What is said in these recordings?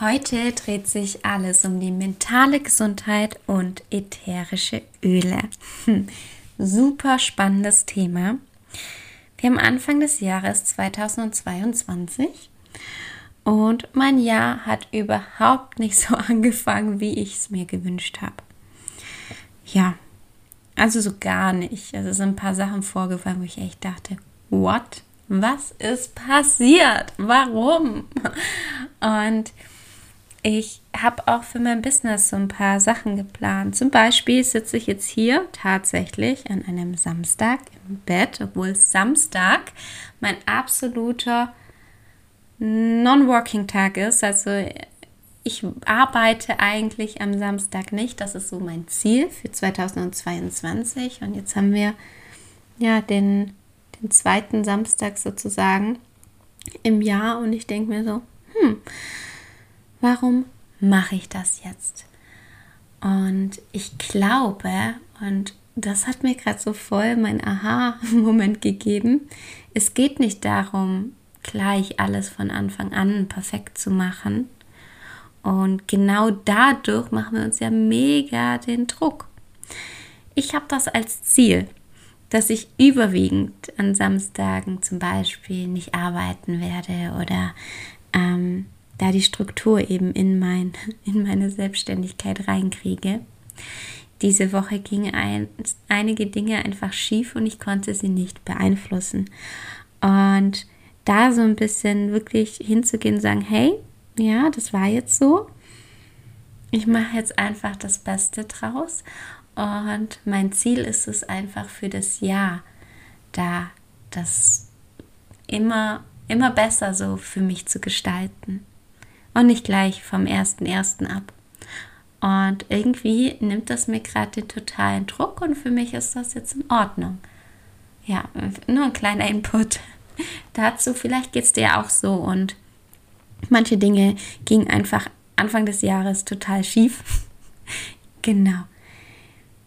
Heute dreht sich alles um die mentale Gesundheit und ätherische Öle. Hm, super spannendes Thema. Wir haben Anfang des Jahres 2022 und mein Jahr hat überhaupt nicht so angefangen, wie ich es mir gewünscht habe. Ja, also so gar nicht. Also sind ein paar Sachen vorgefallen, wo ich echt dachte, what? Was ist passiert? Warum? Und ich habe auch für mein Business so ein paar Sachen geplant. Zum Beispiel sitze ich jetzt hier tatsächlich an einem Samstag im Bett, obwohl Samstag mein absoluter Non-Working-Tag ist. Also ich arbeite eigentlich am Samstag nicht. Das ist so mein Ziel für 2022. Und jetzt haben wir ja den, den zweiten Samstag sozusagen im Jahr. Und ich denke mir so, hm, warum mache ich das jetzt? Und ich glaube, und das hat mir gerade so voll mein Aha-Moment gegeben, es geht nicht darum, gleich alles von Anfang an perfekt zu machen, und genau dadurch machen wir uns ja mega den Druck. Ich habe das als Ziel, dass ich überwiegend an Samstagen zum Beispiel nicht arbeiten werde oder ähm, da die Struktur eben in, mein, in meine Selbstständigkeit reinkriege. Diese Woche gingen ein, einige Dinge einfach schief und ich konnte sie nicht beeinflussen. Und da so ein bisschen wirklich hinzugehen und sagen, hey, ja, das war jetzt so. Ich mache jetzt einfach das Beste draus und mein Ziel ist es einfach für das Jahr, da das immer, immer besser so für mich zu gestalten und nicht gleich vom 1.1. ab. Und irgendwie nimmt das mir gerade den totalen Druck und für mich ist das jetzt in Ordnung. Ja, nur ein kleiner Input dazu. Vielleicht geht es dir auch so und Manche Dinge gingen einfach Anfang des Jahres total schief. genau.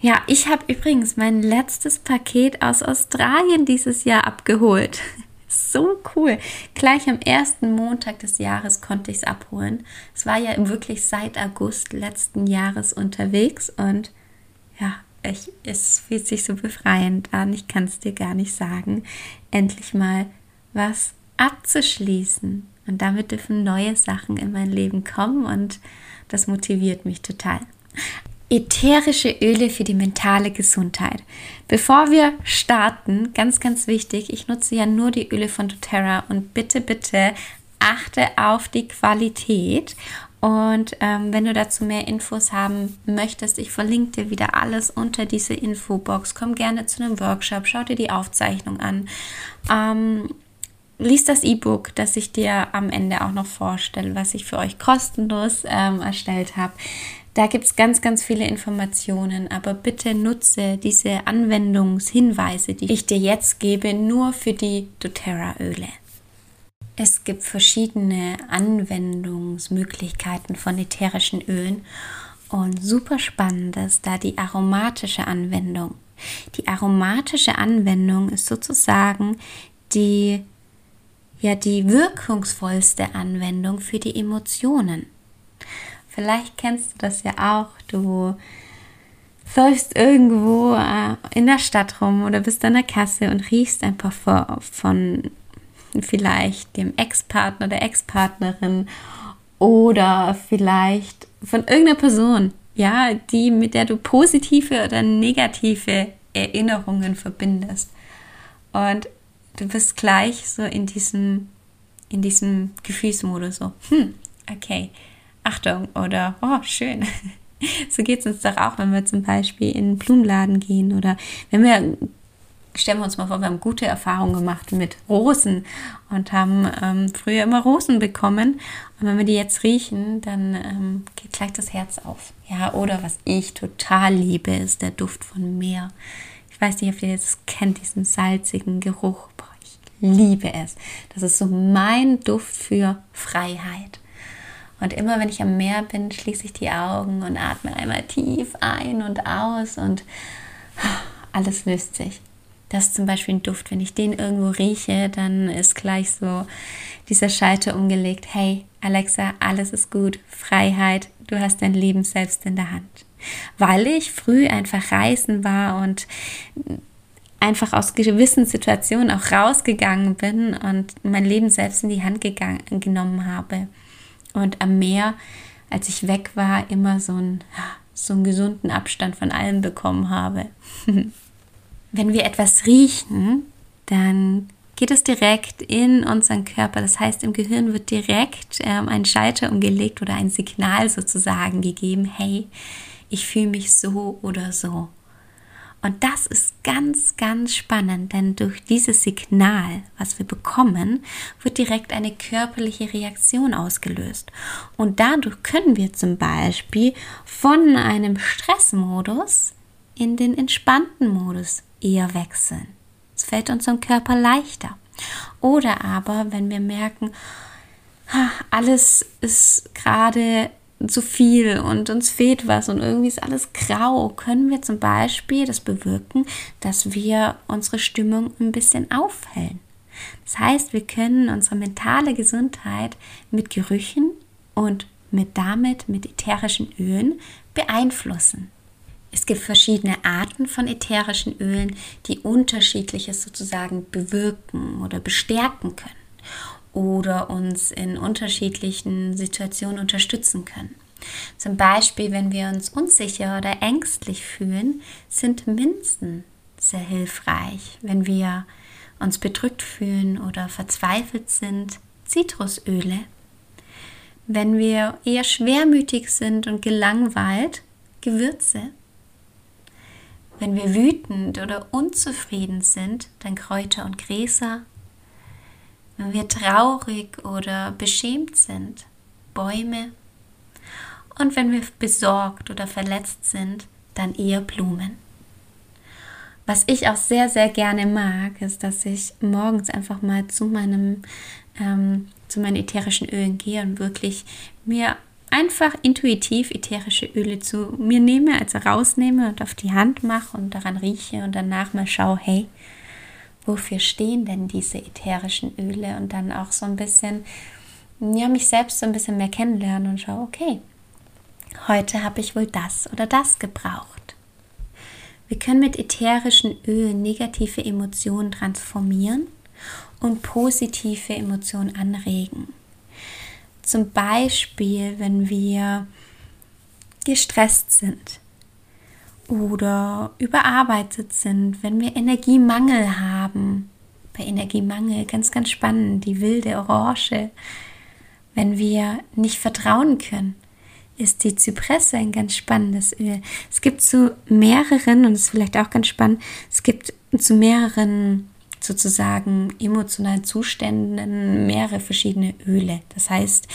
Ja, ich habe übrigens mein letztes Paket aus Australien dieses Jahr abgeholt. So cool. Gleich am ersten Montag des Jahres konnte ich es abholen. Es war ja wirklich seit August letzten Jahres unterwegs und ja, ich, es fühlt sich so befreiend an. Ich kann es dir gar nicht sagen. Endlich mal was abzuschließen. Und damit dürfen neue Sachen in mein Leben kommen und das motiviert mich total. Ätherische Öle für die mentale Gesundheit. Bevor wir starten, ganz, ganz wichtig, ich nutze ja nur die Öle von doTERRA und bitte, bitte achte auf die Qualität. Und ähm, wenn du dazu mehr Infos haben möchtest, ich verlinke dir wieder alles unter diese Infobox. Komm gerne zu einem Workshop, schau dir die Aufzeichnung an. Ähm, liest das E-Book, das ich dir am Ende auch noch vorstelle, was ich für euch kostenlos ähm, erstellt habe. Da gibt es ganz, ganz viele Informationen, aber bitte nutze diese Anwendungshinweise, die ich dir jetzt gebe, nur für die doTERRA-Öle. Es gibt verschiedene Anwendungsmöglichkeiten von ätherischen Ölen und super spannend ist da die aromatische Anwendung. Die aromatische Anwendung ist sozusagen die ja die wirkungsvollste Anwendung für die Emotionen. Vielleicht kennst du das ja auch. Du läufst irgendwo äh, in der Stadt rum oder bist an der Kasse und riechst ein Parfum von vielleicht dem Ex-Partner, der Ex-Partnerin oder vielleicht von irgendeiner Person, ja, die mit der du positive oder negative Erinnerungen verbindest. Und du bist gleich so in diesem, in diesem Gefühlsmodus so, hm, okay, Achtung oder oh, schön. So geht es uns doch auch, wenn wir zum Beispiel in einen Blumenladen gehen oder wenn wir stellen wir uns mal vor, wir haben gute Erfahrungen gemacht mit Rosen und haben ähm, früher immer Rosen bekommen. Und wenn wir die jetzt riechen, dann ähm, geht gleich das Herz auf. Ja, oder was ich total liebe, ist der Duft von Meer. Ich weiß nicht, ob ihr das kennt, diesen salzigen Geruch. Boah, ich liebe es. Das ist so mein Duft für Freiheit. Und immer wenn ich am Meer bin, schließe ich die Augen und atme einmal tief ein und aus und alles löst sich. Das ist zum Beispiel ein Duft. Wenn ich den irgendwo rieche, dann ist gleich so dieser Schalter umgelegt. Hey, Alexa, alles ist gut. Freiheit. Du hast dein Leben selbst in der Hand. Weil ich früh einfach reisen war und einfach aus gewissen Situationen auch rausgegangen bin und mein Leben selbst in die Hand gegangen, genommen habe. Und am Meer, als ich weg war, immer so einen, so einen gesunden Abstand von allem bekommen habe. wenn wir etwas riechen, dann geht es direkt in unseren Körper. Das heißt, im Gehirn wird direkt ähm, ein Schalter umgelegt oder ein Signal sozusagen gegeben, hey, ich fühle mich so oder so. Und das ist ganz, ganz spannend, denn durch dieses Signal, was wir bekommen, wird direkt eine körperliche Reaktion ausgelöst. Und dadurch können wir zum Beispiel von einem Stressmodus in den entspannten Modus eher wechseln. Es fällt unserem Körper leichter. Oder aber, wenn wir merken, alles ist gerade zu viel und uns fehlt was und irgendwie ist alles grau, können wir zum Beispiel das bewirken, dass wir unsere Stimmung ein bisschen aufhellen. Das heißt, wir können unsere mentale Gesundheit mit Gerüchen und mit damit mit ätherischen Ölen beeinflussen. Es gibt verschiedene Arten von ätherischen Ölen, die unterschiedliches sozusagen bewirken oder bestärken können oder uns in unterschiedlichen Situationen unterstützen können. Zum Beispiel, wenn wir uns unsicher oder ängstlich fühlen, sind Minzen sehr hilfreich. Wenn wir uns bedrückt fühlen oder verzweifelt sind, Zitrusöle. Wenn wir eher schwermütig sind und gelangweilt, Gewürze. Wenn wir wütend oder unzufrieden sind, dann Kräuter und Gräser. Wenn wir traurig oder beschämt sind, Bäume. Und wenn wir besorgt oder verletzt sind, dann eher Blumen. Was ich auch sehr, sehr gerne mag, ist, dass ich morgens einfach mal zu meinem, ähm, zu meinen ätherischen Ölen gehe und wirklich mir einfach intuitiv ätherische Öle zu mir nehme, also rausnehme und auf die Hand mache und daran rieche und danach mal schaue, hey, wofür stehen denn diese ätherischen Öle und dann auch so ein bisschen, ja, mich selbst so ein bisschen mehr kennenlernen und schaue, okay, heute habe ich wohl das oder das gebraucht. Wir können mit ätherischen Ölen negative Emotionen transformieren und positive Emotionen anregen. Zum Beispiel, wenn wir gestresst sind oder überarbeitet sind, wenn wir Energiemangel haben. Bei Energiemangel ganz, ganz spannend, die wilde Orange. Wenn wir nicht vertrauen können, ist die Zypresse ein ganz spannendes Öl. Es gibt zu mehreren, und das ist vielleicht auch ganz spannend, es gibt zu mehreren sozusagen emotionalen Zuständen mehrere verschiedene Öle. Das heißt,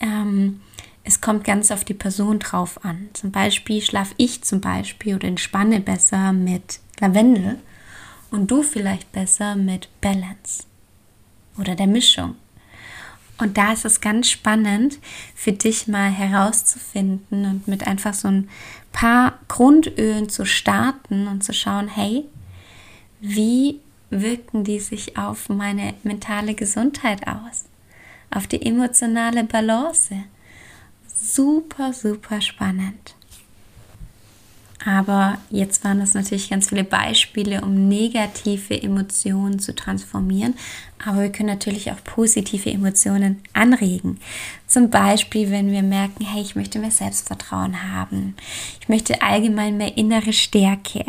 ähm, es kommt ganz auf die Person drauf an. Zum Beispiel schlafe ich zum Beispiel oder entspanne besser mit Lavendel und du vielleicht besser mit Balance oder der Mischung. Und da ist es ganz spannend für dich mal herauszufinden und mit einfach so ein paar Grundölen zu starten und zu schauen, hey, wie wirken die sich auf meine mentale Gesundheit aus, auf die emotionale Balance. Super, super spannend. Aber jetzt waren das natürlich ganz viele Beispiele, um negative Emotionen zu transformieren. Aber wir können natürlich auch positive Emotionen anregen. Zum Beispiel, wenn wir merken, hey, ich möchte mehr Selbstvertrauen haben. Ich möchte allgemein mehr innere Stärke.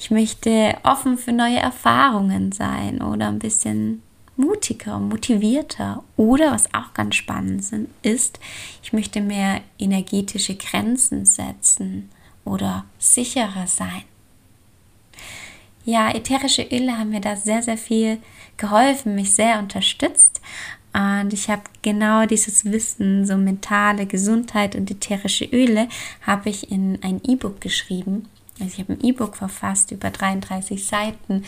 Ich möchte offen für neue Erfahrungen sein oder ein bisschen mutiger, motivierter. Oder was auch ganz spannend ist, ich möchte mehr energetische Grenzen setzen oder sicherer sein. ja, ätherische Öle haben mir da sehr, sehr viel geholfen, mich sehr unterstützt. Und ich habe genau dieses Wissen, so mentale Gesundheit und ätherische Öle, habe ich in ein E-Book geschrieben. Also ich habe ein E-Book verfasst über 33 Seiten,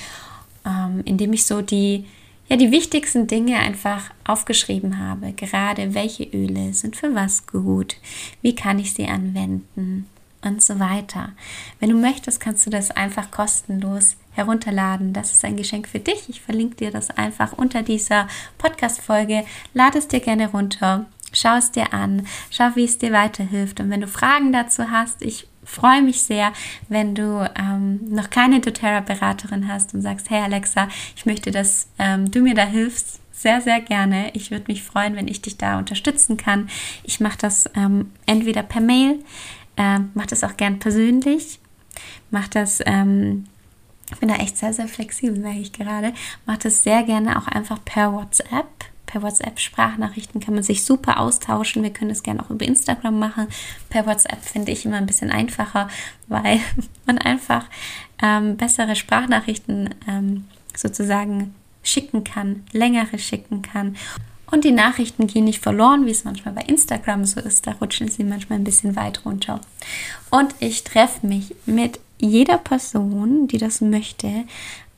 ähm, in dem ich so die, ja, die wichtigsten Dinge einfach aufgeschrieben habe. Gerade welche Öle sind für was gut, wie kann ich sie anwenden und so weiter. Wenn du möchtest, kannst du das einfach kostenlos herunterladen. Das ist ein Geschenk für dich. Ich verlinke dir das einfach unter dieser Podcast-Folge. Lade es dir gerne runter. Schau es dir an, schau, wie es dir weiterhilft. Und wenn du Fragen dazu hast, ich freue mich sehr, wenn du ähm, noch keine doTERRA-Beraterin hast und sagst, hey Alexa, ich möchte, dass ähm, du mir da hilfst. Sehr, sehr gerne. Ich würde mich freuen, wenn ich dich da unterstützen kann. Ich mache das ähm, entweder per Mail, äh, mache das auch gern persönlich, mache das ähm, ich bin da echt sehr, sehr flexibel, merke ich gerade. Mache das sehr gerne auch einfach per WhatsApp. Per WhatsApp-Sprachnachrichten kann man sich super austauschen. Wir können das gerne auch über Instagram machen. Per WhatsApp finde ich immer ein bisschen einfacher, weil man einfach ähm, bessere Sprachnachrichten ähm, sozusagen schicken kann, längere schicken kann. Und die Nachrichten gehen nicht verloren, wie es manchmal bei Instagram so ist. Da rutschen sie manchmal ein bisschen weit runter. Und ich treffe mich mit jeder Person, die das möchte,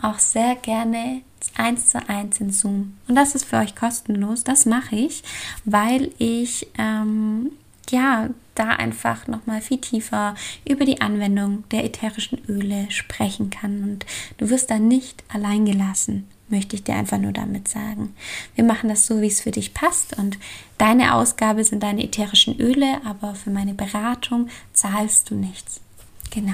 auch sehr gerne eins zu eins in Zoom. Und das ist für euch kostenlos. Das mache ich, weil ich ähm, ja da einfach nochmal viel tiefer über die Anwendung der ätherischen Öle sprechen kann. Und du wirst da nicht allein gelassen, möchte ich dir einfach nur damit sagen. Wir machen das so, wie es für dich passt. Und deine Ausgabe sind deine ätherischen Öle, aber für meine Beratung zahlst du nichts. Genau.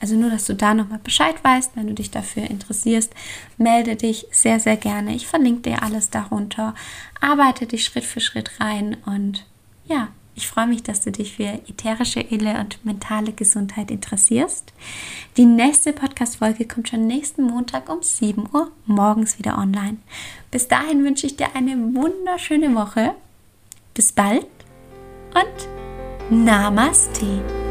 Also nur, dass du da nochmal Bescheid weißt, wenn du dich dafür interessierst, melde dich sehr, sehr gerne. Ich verlinke dir alles darunter. Arbeite dich Schritt für Schritt rein und ja, ich freue mich, dass du dich für ätherische Öle und mentale Gesundheit interessierst. Die nächste Podcast-Folge kommt schon nächsten Montag um 7 Uhr morgens wieder online. Bis dahin wünsche ich dir eine wunderschöne Woche. Bis bald und Namaste.